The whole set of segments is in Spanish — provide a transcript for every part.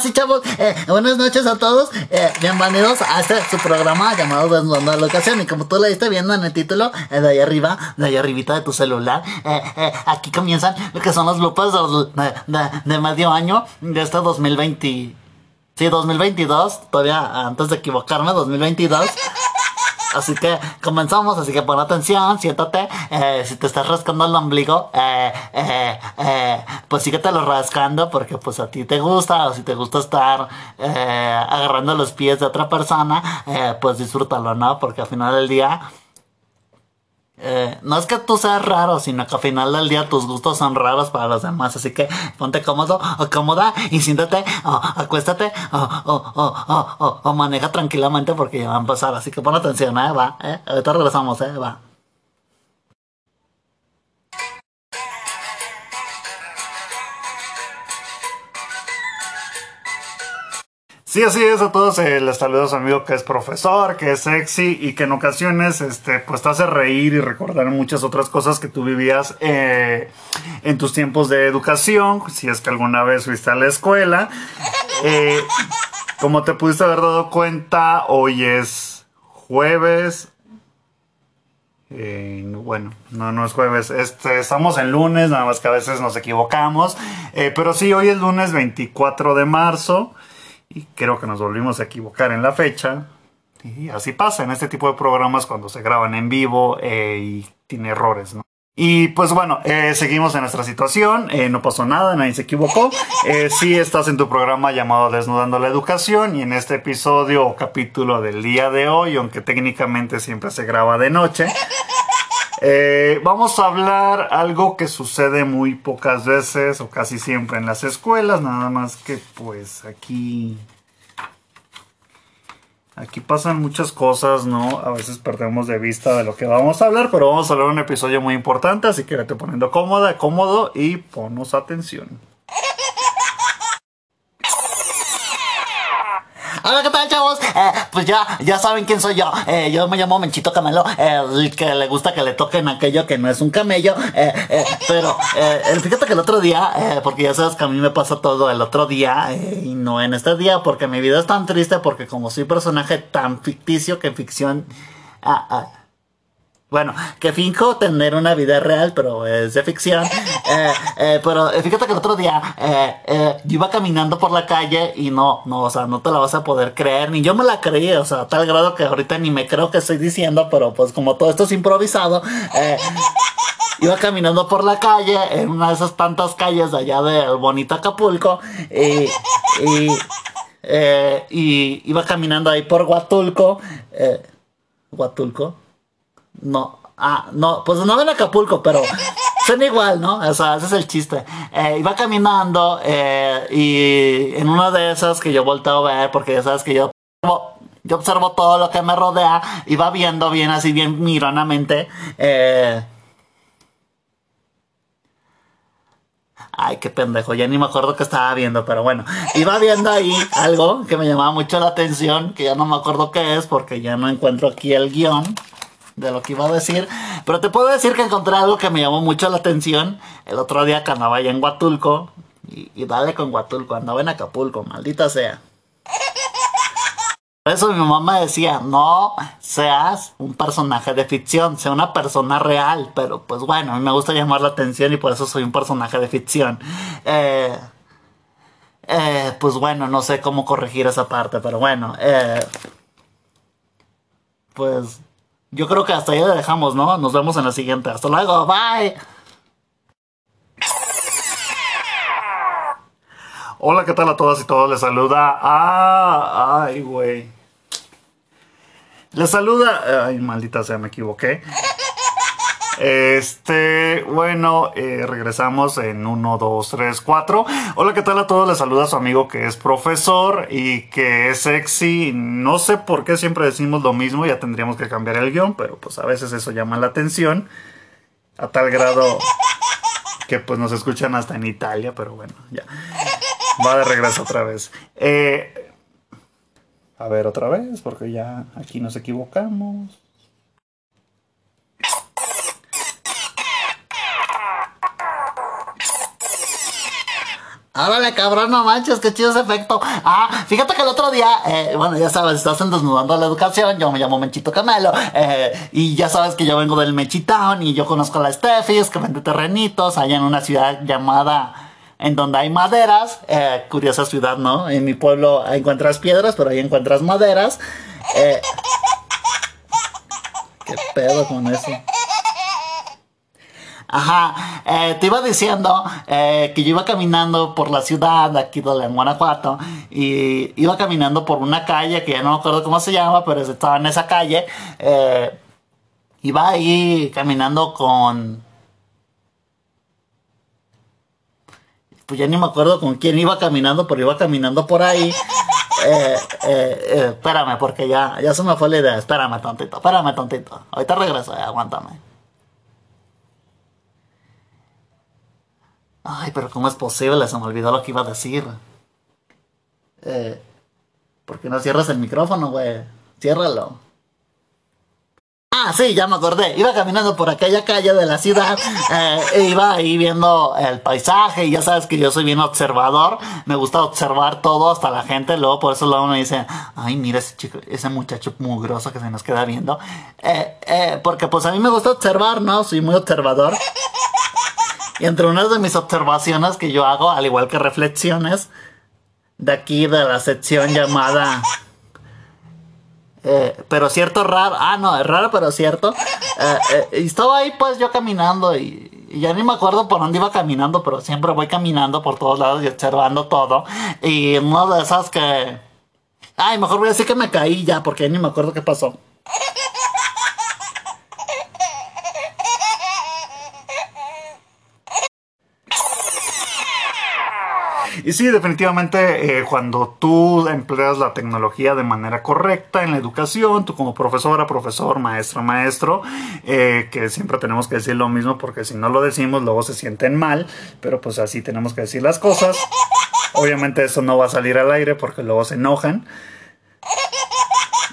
Ah, sí, chavos. Eh, buenas noches a todos. Eh, bienvenidos a este su programa llamado Desnudando la Ocasión. Y como tú le diste viendo en el título, eh, de ahí arriba, de ahí arribita de tu celular, eh, aquí comienzan lo que son los bloopers de, de, de medio año de este 2020. Sí, 2022. Todavía antes de equivocarme, 2022. Así que comenzamos, así que pon atención, siéntate. Eh, si te estás rascando el ombligo, eh, eh, eh, pues síguete lo rascando porque pues a ti te gusta o si te gusta estar eh, agarrando los pies de otra persona, eh, pues disfrútalo, ¿no? Porque al final del día... Eh, no es que tú seas raro, sino que al final del día tus gustos son raros para los demás. Así que ponte cómodo o cómoda y siéntate o acuéstate o, o, o, maneja tranquilamente porque ya va a empezar. Así que pon atención, ¿eh? Va, ¿eh? Ahorita regresamos, ¿eh? Va. Sí, así es a todos. Eh, les saludo a su amigo que es profesor, que es sexy y que en ocasiones este, pues, te hace reír y recordar muchas otras cosas que tú vivías eh, en tus tiempos de educación, si es que alguna vez fuiste a la escuela. Eh, como te pudiste haber dado cuenta, hoy es jueves. Eh, bueno, no, no es jueves. Este, estamos en lunes, nada más que a veces nos equivocamos. Pero sí, hoy es lunes 24 de marzo. Y creo que nos volvimos a equivocar en la fecha. Y así pasa en este tipo de programas cuando se graban en vivo eh, y tiene errores, ¿no? Y pues bueno, eh, seguimos en nuestra situación, eh, no pasó nada, nadie se equivocó. Sí estás en tu programa llamado Desnudando la Educación y en este episodio o capítulo del día de hoy, aunque técnicamente siempre se graba de noche, eh, vamos a hablar algo que sucede muy pocas veces o casi siempre en las escuelas, nada más que pues aquí aquí pasan muchas cosas, ¿no? A veces perdemos de vista de lo que vamos a hablar, pero vamos a hablar de un episodio muy importante, así que vete poniendo cómoda, cómodo y ponos atención. Hola, ¿qué tal, chavos? Eh, pues ya, ya saben quién soy yo. Eh, yo me llamo Menchito Camelo, eh, que le gusta que le toquen aquello que no es un camello. Pero fíjate que el otro día, porque ya sabes que a mí me pasa todo el otro día y no en este día, porque mi vida es tan triste, porque como soy personaje tan ficticio que en ficción... ah, ah, bueno, que finjo tener una vida real, pero es de ficción. Eh, eh, pero eh, fíjate que el otro día eh, yo iba caminando por la calle y no, no, o sea, no te la vas a poder creer, ni yo me la creí, o sea, a tal grado que ahorita ni me creo que estoy diciendo, pero pues como todo esto es improvisado, iba caminando por la calle, en una de esas tantas calles de allá del bonito Acapulco, y, y, y iba caminando ahí por Huatulco, Huatulco. No, ah, no, pues no en Acapulco, pero son igual, ¿no? O sea, ese es el chiste. Eh, iba caminando eh, y en una de esas que yo volteo a ver, porque ya sabes que yo yo observo todo lo que me rodea, iba viendo bien, así bien mironamente. Eh, Ay, qué pendejo, ya ni me acuerdo que estaba viendo, pero bueno, iba viendo ahí algo que me llamaba mucho la atención, que ya no me acuerdo qué es, porque ya no encuentro aquí el guion de lo que iba a decir, pero te puedo decir que encontré algo que me llamó mucho la atención el otro día que andaba allá en Huatulco, y, y dale con Huatulco, andaba en Acapulco, maldita sea. Por eso mi mamá decía, no seas un personaje de ficción, sea una persona real. Pero pues bueno, a mí me gusta llamar la atención y por eso soy un personaje de ficción. Eh, eh, pues bueno, no sé cómo corregir esa parte, pero bueno. eh, pues yo creo que hasta ahí la dejamos, ¿no? Nos vemos en la siguiente. Hasta luego, bye. Hola, ¿qué tal a todas y todos? Les saluda. Ah, ay, güey. Les saluda. Ay, maldita sea, me equivoqué. Este, bueno, eh, regresamos en 1, 2, 3, 4. Hola, ¿qué tal a todos? Les saluda su amigo que es profesor y que es sexy. No sé por qué siempre decimos lo mismo, ya tendríamos que cambiar el guion, pero pues a veces eso llama la atención. A tal grado que pues nos escuchan hasta en Italia, pero bueno, ya. Va de regreso otra vez. Eh, a ver otra vez, porque ya aquí nos equivocamos. Árale, cabrón, no manches, qué chido ese efecto. Ah, fíjate que el otro día, eh, bueno, ya sabes, estás en Desnudando la Educación, yo me llamo Menchito Camelo, eh, y ya sabes que yo vengo del Mechitown y yo conozco a la Stefis, que vende terrenitos allá en una ciudad llamada, en donde hay maderas, eh, curiosa ciudad, ¿no? En mi pueblo encuentras piedras, pero ahí encuentras maderas. Eh, ¿Qué pedo con eso? Ajá, eh, te iba diciendo eh, que yo iba caminando por la ciudad aquí de en Guanajuato y iba caminando por una calle que ya no me acuerdo cómo se llama, pero estaba en esa calle. Eh, iba ahí caminando con... Pues ya ni me acuerdo con quién iba caminando, pero iba caminando por ahí. Eh, espérame, porque ya, ya se me fue la idea. Espérame, tontito, espérame, tontito. Ahorita regreso, aguántame. Ay, pero ¿cómo es posible? Se me olvidó lo que iba a decir. Eh, ¿Por qué no cierras el micrófono, güey? Ciérralo. Ah, sí, ya me acordé. Iba caminando por aquella calle de la ciudad. eh, e iba ahí viendo el paisaje. Y ya sabes que yo soy bien observador. Me gusta observar todo, hasta la gente. Luego por eso luego me dicen, ay, mira ese chico, ese muchacho mugroso que se nos queda viendo. Eh, eh, porque pues a mí me gusta observar, ¿no? Soy muy observador. Y entre unas de mis observaciones que yo hago, al igual que reflexiones, de aquí de la sección llamada... eh, pero cierto raro, ah no, es raro pero cierto. Eh, eh, estaba ahí pues yo caminando y, y ya ni me acuerdo por dónde iba caminando, pero siempre voy caminando por todos lados y observando todo. Y una de esas que... Ay, mejor voy a decir que me caí ya porque ya ni me acuerdo qué pasó. Y sí, definitivamente eh, cuando tú empleas la tecnología de manera correcta en la educación, tú como profesora, profesor, maestra, maestro, eh, que siempre tenemos que decir lo mismo porque si no lo decimos luego se sienten mal, pero pues así tenemos que decir las cosas. Obviamente eso no va a salir al aire porque luego se enojan.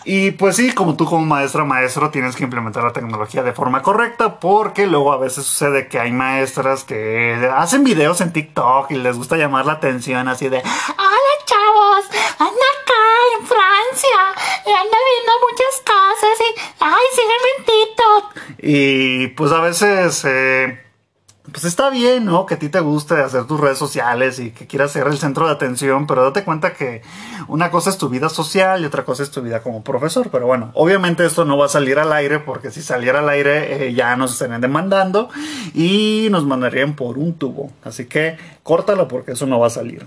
Y pues sí, como tú como maestra maestro tienes que implementar la tecnología de forma correcta porque luego a veces sucede que hay maestras que hacen videos en TikTok y les gusta llamar la atención así de Hola chavos, ando acá en Francia y ando viendo muchas casas y ay, sígueme en TikTok. y pues a veces eh, pues está bien, ¿no? Que a ti te guste hacer tus redes sociales y que quieras ser el centro de atención, pero date cuenta que una cosa es tu vida social y otra cosa es tu vida como profesor. Pero bueno, obviamente esto no va a salir al aire porque si saliera al aire eh, ya nos estarían demandando y nos mandarían por un tubo. Así que córtalo porque eso no va a salir.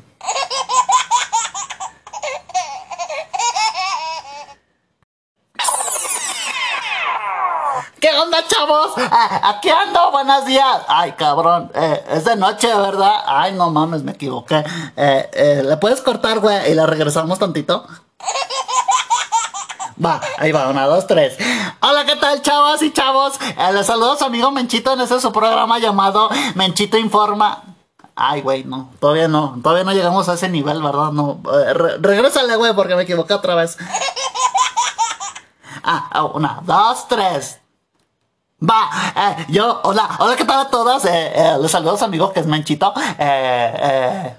¿Qué onda, chavos? Ah, aquí ando, buenos días. Ay, cabrón, eh, es de noche, ¿verdad? Ay, no mames, me equivoqué. Eh, eh, ¿Le puedes cortar, güey? Y la regresamos tantito. Va, ahí va, una, dos, tres. Hola, ¿qué tal, chavos y chavos? Eh, les saludo a su amigo Menchito en ese su programa llamado Menchito Informa. Ay, güey, no, todavía no, todavía no llegamos a ese nivel, ¿verdad? No, re- regrésale, güey, porque me equivoqué otra vez. Ah, ah, una, dos, tres. Va, eh, yo, hola, hola, ¿qué tal a todos? Eh, eh, les saludo a su amigo que es Menchito. Eh, eh,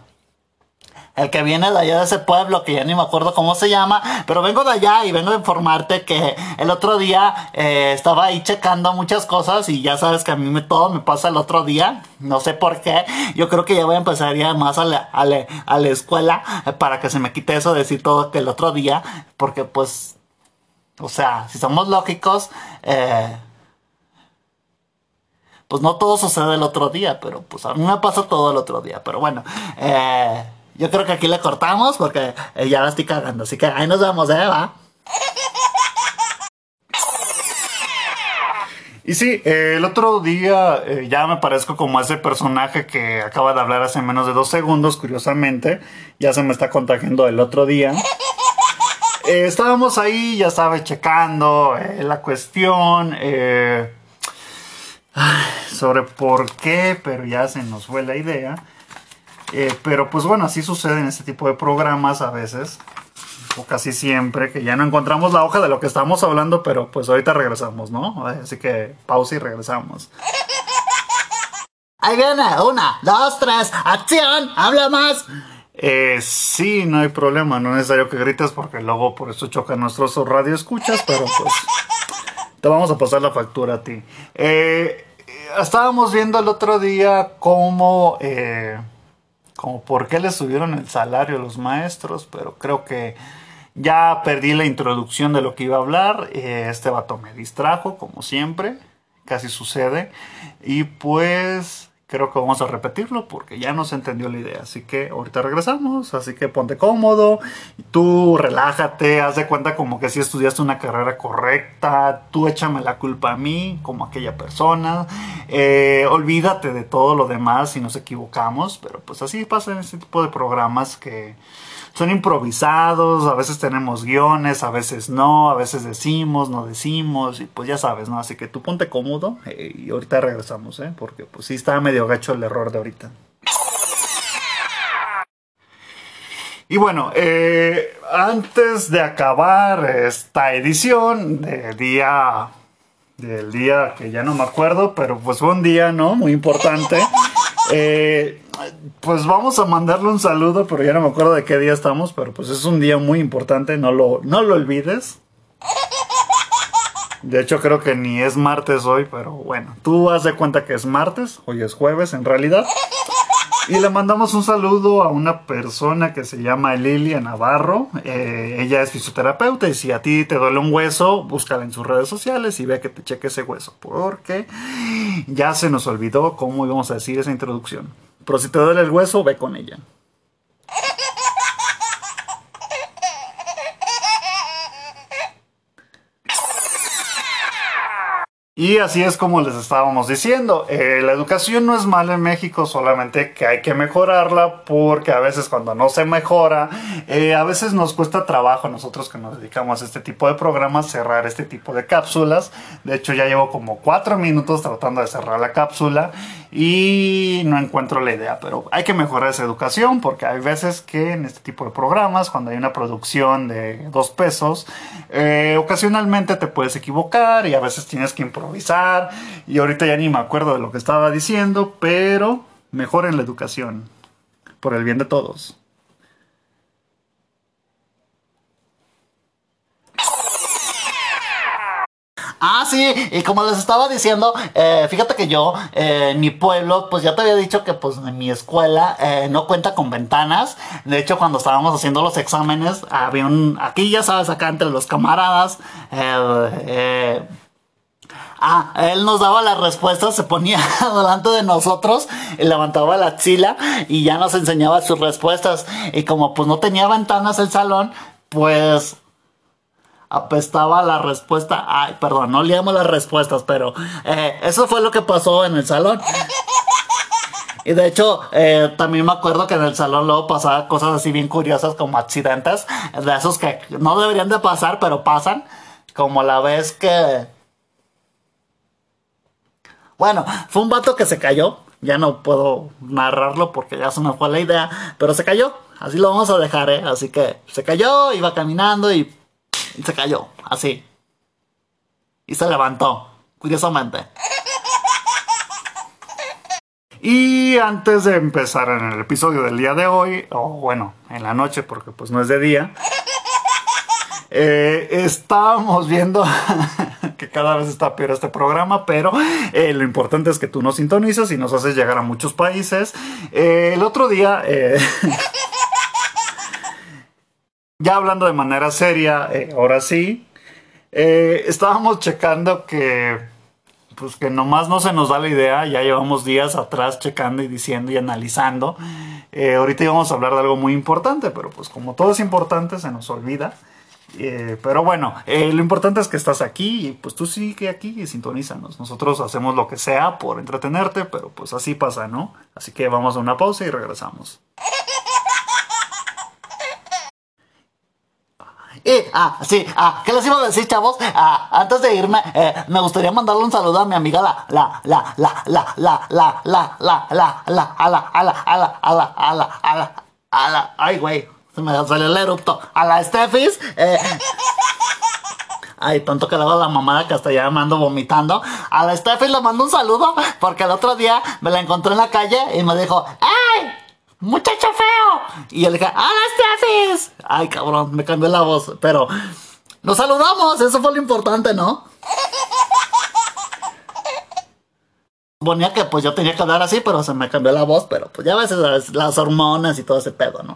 el que viene de allá de ese pueblo, que ya ni me acuerdo cómo se llama, pero vengo de allá y vengo a informarte que el otro día eh, estaba ahí checando muchas cosas y ya sabes que a mí me, todo me pasa el otro día, no sé por qué, yo creo que ya voy a empezar a ir más a la, a la- a la escuela eh, para que se me quite eso de decir todo que el otro día, porque pues, o sea, si somos lógicos, eh, pues no todo sucede el otro día, pero pues a mí me pasa todo el otro día. Pero bueno, eh, yo creo que aquí le cortamos porque eh, ya la estoy cagando. Así que ahí nos vemos, ¿eh? Va. Y sí, eh, el otro día ya me parezco como ese personaje que acaba de hablar hace menos de dos segundos, curiosamente. Ya se me está contagiando el otro día. Estábamos ahí, ya sabes, checando la cuestión sobre por qué, pero ya se nos fue la idea. Eh, pero pues bueno, así sucede en este tipo de programas a veces o casi siempre, que ya no encontramos la hoja de lo que estamos hablando, pero pues ahorita regresamos, ¿no? Así que pausa y regresamos. Ahí viene, una, dos, tres, acción, habla más. Eh, sí, no hay problema, no es necesario que grites porque luego por eso chocan nuestros radioescuchas, pero pues te vamos a pasar la factura a ti. Eh, estábamos viendo el otro día cómo, eh, como por qué le subieron el salario a los maestros, pero creo que ya perdí la introducción de lo que iba a hablar. Eh, este vato me distrajo, como siempre, casi sucede. Y pues creo que vamos a repetirlo porque ya no se entendió la idea. Así que ahorita regresamos. Así que ponte cómodo. Tú relájate. Haz de cuenta como que si estudiaste una carrera correcta. Tú échame la culpa a mí, como aquella persona. Eh, olvídate de todo lo demás si nos equivocamos. Pero pues así pasa en este tipo de programas que son improvisados, a veces tenemos guiones, a veces no, a veces decimos, no decimos, y pues ya sabes, ¿no? Así que tú ponte cómodo eh, y ahorita regresamos, ¿eh? Porque pues sí está medio gacho el error de ahorita. Y bueno, eh, antes de acabar esta edición del día, del día que ya no me acuerdo, pero pues fue un día, ¿no? Muy importante. Eh, pues vamos a mandarle un saludo, pero ya no me acuerdo de qué día estamos, pero pues es un día muy importante, no lo, no lo olvides. De hecho creo que ni es martes hoy, pero bueno, tú haz de cuenta que es martes, hoy es jueves en realidad. Y le mandamos un saludo a una persona que se llama Lilia Navarro. Eh, ella es fisioterapeuta y si a ti te duele un hueso, búscala en sus redes sociales y ve que te cheque ese hueso. Porque ya se nos olvidó cómo íbamos a decir esa introducción. Pero si te duele el hueso, ve con ella. Y así es como les estábamos diciendo, eh, la educación no es mala en México, solamente que hay que mejorarla porque a veces cuando no se mejora, eh, a veces nos cuesta trabajo a nosotros que nos dedicamos a este tipo de programas cerrar este tipo de cápsulas. De hecho ya llevo como cuatro minutos tratando de cerrar la cápsula y no encuentro la idea, pero hay que mejorar esa educación porque hay veces que en este tipo de programas, cuando hay una producción de dos pesos, eh, ocasionalmente te puedes equivocar y a veces tienes que improvisar y ahorita ya ni me acuerdo de lo que estaba diciendo, pero mejoren la educación por el bien de todos. Ah, sí, y como les estaba diciendo, eh, fíjate que yo, eh, mi pueblo, pues ya te había dicho que pues mi escuela eh, no cuenta con ventanas. De hecho, cuando estábamos haciendo los exámenes, había un, aquí ya sabes, acá entre los camaradas, Ah, él nos daba las respuestas, se ponía delante de nosotros, levantaba la axila y ya nos enseñaba sus respuestas. Y como pues no tenía ventanas el salón, pues apestaba la respuesta. Ay, perdón, no leíamos las respuestas, pero eh, eso fue lo que pasó en el salón. Y de hecho, eh, también me acuerdo que en el salón luego pasaba cosas así bien curiosas como accidentes, de esos que no deberían de pasar, pero pasan. Como la vez que bueno, fue un vato que se cayó. Ya no puedo narrarlo porque ya se me fue la idea. Pero se cayó. Así lo vamos a dejar, ¿eh? Así que se cayó, iba caminando y, se cayó. Así. Y se levantó. Curiosamente. Y antes de empezar en el episodio del día de hoy, o bueno, en la noche porque pues no es de día, eh, estábamos viendo que cada vez está peor este programa, pero eh, lo importante es que tú nos sintonizas y nos haces llegar a muchos países. Eh, el otro día, ya hablando de manera seria, ahora sí, estábamos checando que pues que nomás no se nos da la idea, ya llevamos días atrás checando y diciendo y analizando. ahorita íbamos a hablar de algo muy importante, pero pues como todo es importante se nos olvida. Eh, pero bueno, eh, lo importante es que estás aquí y pues tú sigue aquí y sintonízanos. Nosotros hacemos lo que sea por entretenerte, pero pues así pasa, ¿no? Así que vamos a una pausa y regresamos. Y, ah, sí, ah, ¿qué les iba a decir, chavos? Ah, antes de irme, eh, me gustaría mandarle un saludo a mi amiga la, la, la, la, la, la, la, la, la, la, la, a la, a la, a la, a la, a la, a la, a la, ay, güey se me salió el erupto. A la Steffis. Eh, Ay, tanto que le la mamada que hasta ya me ando vomitando. A la Steffi le mando un saludo porque el otro día me la encontré en la calle y me dijo, ¡Ay! ¡Muchacho feo! Y le dije, ¡Hola, Steffi! Ay, cabrón, me cambió la voz. Pero nos saludamos, eso fue lo importante, ¿no? Ponía que pues yo tenía que hablar así, pero se me cambió la voz, pero pues ya a veces las, las hormonas y todo ese pedo, ¿no?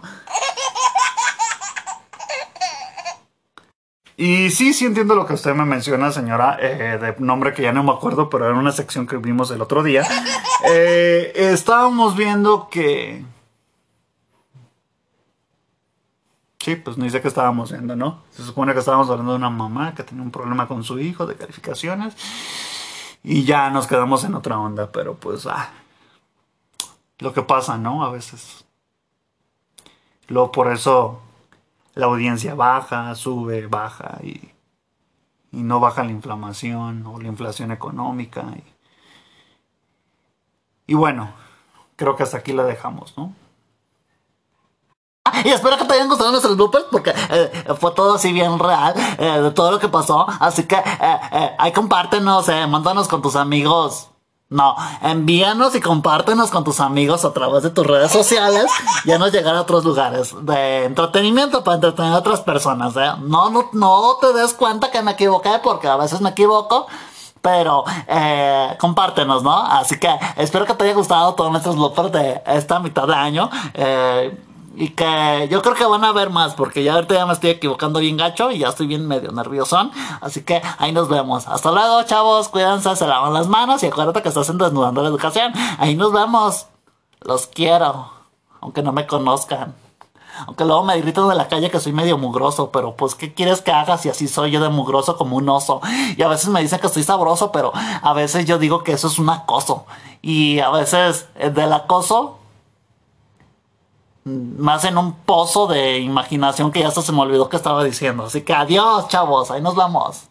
Y sí, sí entiendo lo que usted me menciona, señora, eh, de nombre que ya no me acuerdo, pero era una sección que vimos el otro día. Eh, estábamos viendo que... Sí, pues ni sé qué estábamos viendo, ¿no? Se supone que estábamos hablando de una mamá que tenía un problema con su hijo de calificaciones. Y ya nos quedamos en otra onda, pero pues, ah, lo que pasa, ¿no? A veces. Luego por eso la audiencia baja, sube, baja y, y no baja la inflamación o la inflación económica. Y, y bueno, creo que hasta aquí la dejamos, ¿no? Y espero que te hayan gustado nuestros bloopers porque eh, fue todo así bien real eh, de todo lo que pasó. Así que eh, eh, ahí compártenos, eh, mándanos con tus amigos. No, envíanos y compártenos con tus amigos a través de tus redes sociales y nos llegar a otros lugares de entretenimiento para entretener a otras personas. ¿eh? No, no, no te des cuenta que me equivoqué porque a veces me equivoco. Pero eh, compártenos, ¿no? Así que espero que te haya gustado todos nuestros bloopers de esta mitad de año. Eh, y que yo creo que van a ver más, porque ya ahorita ya me estoy equivocando bien gacho y ya estoy bien medio nerviosón. Así que ahí nos vemos. Hasta luego, chavos. Cuídense, se lavan las manos y acuérdate que estás en Desnudando la Educación. Ahí nos vemos. Los quiero. Aunque no me conozcan. Aunque luego me gritan de la calle que soy medio mugroso, pero pues ¿qué quieres que haga si así soy yo de mugroso como un oso? Y a veces me dicen que estoy sabroso, pero a veces yo digo que eso es un acoso. Y a veces eh, del acoso más en un pozo de imaginación que ya se me olvidó que estaba diciendo. Así que adiós, chavos, ahí nos vamos.